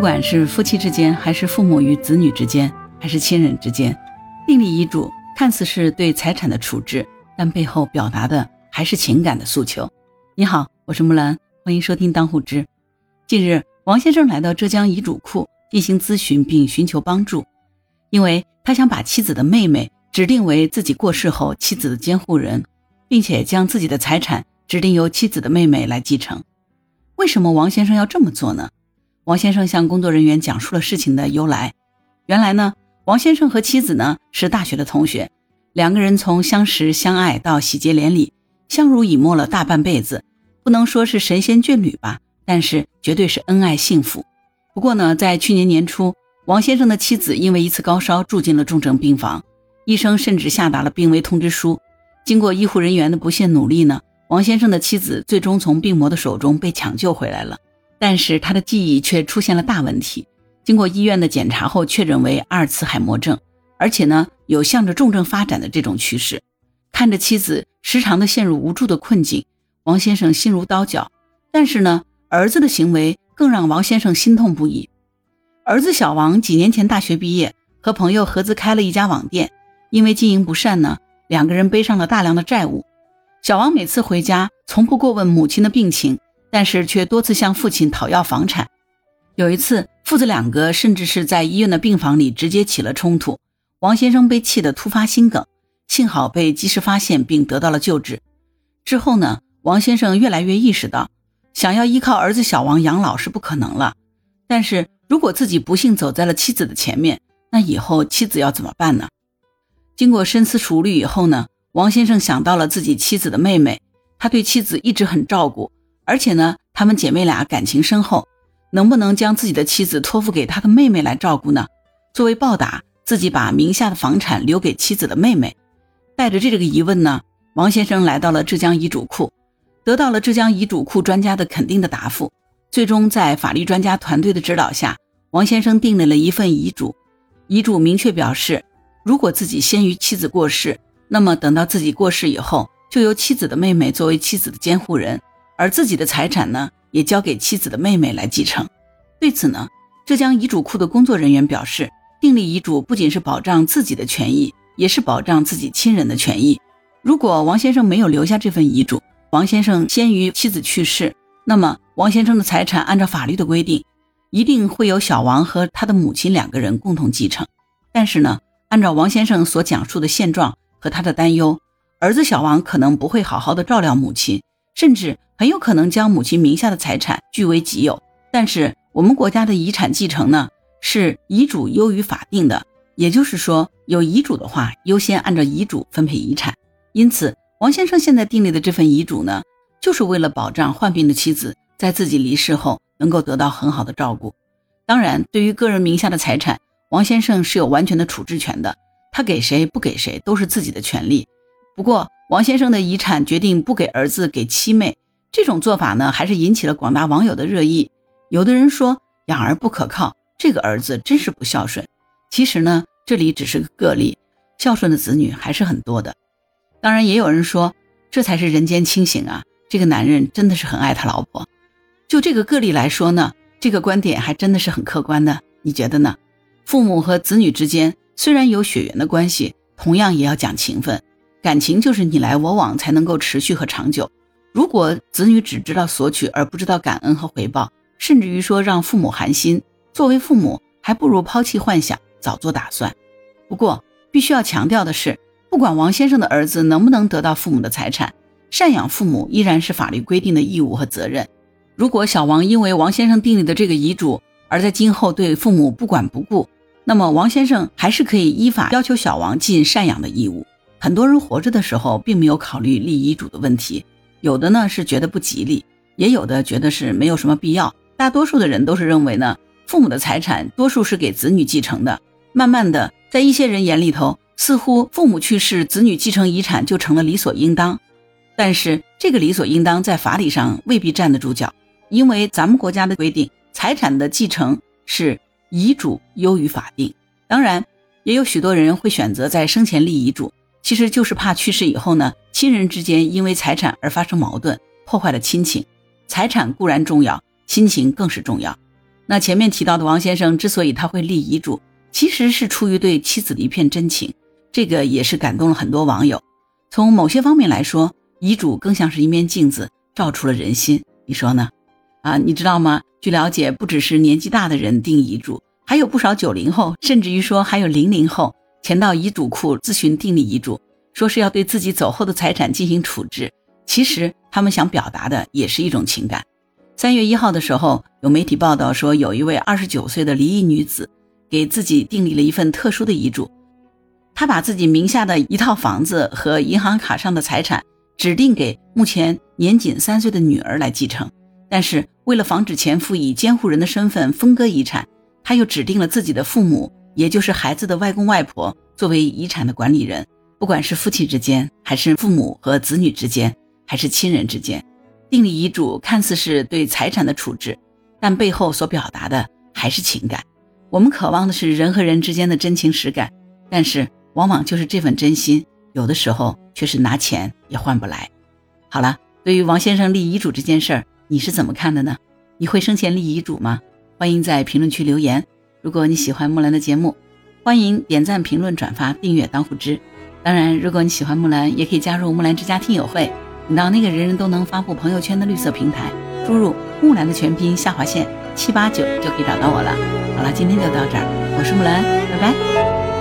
不管是夫妻之间，还是父母与子女之间，还是亲人之间，订立遗嘱看似是对财产的处置，但背后表达的还是情感的诉求。你好，我是木兰，欢迎收听当户知。近日，王先生来到浙江遗嘱库进行咨询并寻求帮助，因为他想把妻子的妹妹指定为自己过世后妻子的监护人，并且将自己的财产指定由妻子的妹妹来继承。为什么王先生要这么做呢？王先生向工作人员讲述了事情的由来。原来呢，王先生和妻子呢是大学的同学，两个人从相识相爱到喜结连理，相濡以沫了大半辈子，不能说是神仙眷侣吧，但是绝对是恩爱幸福。不过呢，在去年年初，王先生的妻子因为一次高烧住进了重症病房，医生甚至下达了病危通知书。经过医护人员的不懈努力呢。王先生的妻子最终从病魔的手中被抢救回来了，但是他的记忆却出现了大问题。经过医院的检查后，确诊为阿尔茨海默症，而且呢有向着重症发展的这种趋势。看着妻子时常的陷入无助的困境，王先生心如刀绞。但是呢，儿子的行为更让王先生心痛不已。儿子小王几年前大学毕业，和朋友合资开了一家网店，因为经营不善呢，两个人背上了大量的债务。小王每次回家，从不过问母亲的病情，但是却多次向父亲讨要房产。有一次，父子两个甚至是在医院的病房里直接起了冲突。王先生被气得突发心梗，幸好被及时发现并得到了救治。之后呢，王先生越来越意识到，想要依靠儿子小王养老是不可能了。但是如果自己不幸走在了妻子的前面，那以后妻子要怎么办呢？经过深思熟虑以后呢？王先生想到了自己妻子的妹妹，他对妻子一直很照顾，而且呢，她们姐妹俩感情深厚，能不能将自己的妻子托付给他的妹妹来照顾呢？作为报答，自己把名下的房产留给妻子的妹妹。带着这个疑问呢，王先生来到了浙江遗嘱库，得到了浙江遗嘱库专家的肯定的答复。最终，在法律专家团队的指导下，王先生订立了一份遗嘱。遗嘱明确表示，如果自己先于妻子过世，那么等到自己过世以后，就由妻子的妹妹作为妻子的监护人，而自己的财产呢，也交给妻子的妹妹来继承。对此呢，浙江遗嘱库的工作人员表示，订立遗嘱不仅是保障自己的权益，也是保障自己亲人的权益。如果王先生没有留下这份遗嘱，王先生先于妻子去世，那么王先生的财产按照法律的规定，一定会由小王和他的母亲两个人共同继承。但是呢，按照王先生所讲述的现状。和他的担忧，儿子小王可能不会好好的照料母亲，甚至很有可能将母亲名下的财产据为己有。但是我们国家的遗产继承呢，是遗嘱优于法定的，也就是说，有遗嘱的话，优先按照遗嘱分配遗产。因此，王先生现在订立的这份遗嘱呢，就是为了保障患病的妻子在自己离世后能够得到很好的照顾。当然，对于个人名下的财产，王先生是有完全的处置权的。他给谁不给谁都是自己的权利。不过，王先生的遗产决定不给儿子，给妻妹，这种做法呢，还是引起了广大网友的热议。有的人说养儿不可靠，这个儿子真是不孝顺。其实呢，这里只是个个例，孝顺的子女还是很多的。当然，也有人说这才是人间清醒啊，这个男人真的是很爱他老婆。就这个个例来说呢，这个观点还真的是很客观的。你觉得呢？父母和子女之间。虽然有血缘的关系，同样也要讲情分。感情就是你来我往才能够持续和长久。如果子女只知道索取而不知道感恩和回报，甚至于说让父母寒心，作为父母还不如抛弃幻想，早做打算。不过必须要强调的是，不管王先生的儿子能不能得到父母的财产，赡养父母依然是法律规定的义务和责任。如果小王因为王先生订立的这个遗嘱，而在今后对父母不管不顾，那么王先生还是可以依法要求小王尽赡养的义务。很多人活着的时候并没有考虑立遗嘱的问题，有的呢是觉得不吉利，也有的觉得是没有什么必要。大多数的人都是认为呢，父母的财产多数是给子女继承的。慢慢的，在一些人眼里头，似乎父母去世，子女继承遗产就成了理所应当。但是这个理所应当在法理上未必站得住脚，因为咱们国家的规定，财产的继承是。遗嘱优于法定，当然也有许多人会选择在生前立遗嘱，其实就是怕去世以后呢，亲人之间因为财产而发生矛盾，破坏了亲情。财产固然重要，亲情更是重要。那前面提到的王先生之所以他会立遗嘱，其实是出于对妻子的一片真情，这个也是感动了很多网友。从某些方面来说，遗嘱更像是一面镜子，照出了人心。你说呢？啊，你知道吗？据了解，不只是年纪大的人定遗嘱，还有不少九零后，甚至于说还有零零后前到遗嘱库咨询订立遗嘱，说是要对自己走后的财产进行处置。其实他们想表达的也是一种情感。三月一号的时候，有媒体报道说，有一位二十九岁的离异女子给自己订立了一份特殊的遗嘱，她把自己名下的一套房子和银行卡上的财产指定给目前年仅三岁的女儿来继承。但是为了防止前夫以监护人的身份分割遗产，她又指定了自己的父母，也就是孩子的外公外婆作为遗产的管理人。不管是夫妻之间，还是父母和子女之间，还是亲人之间。订立遗嘱看似是对财产的处置，但背后所表达的还是情感。我们渴望的是人和人之间的真情实感，但是往往就是这份真心，有的时候却是拿钱也换不来。好了，对于王先生立遗嘱这件事儿，你是怎么看的呢？你会生前立遗嘱吗？欢迎在评论区留言。如果你喜欢木兰的节目，欢迎点赞、评论、转发、订阅当户知。当然，如果你喜欢木兰，也可以加入木兰之家听友会。你到那个人人都能发布朋友圈的绿色平台，输入木兰的全拼下划线七八九就可以找到我了。好了，今天就到这儿，我是木兰，拜拜。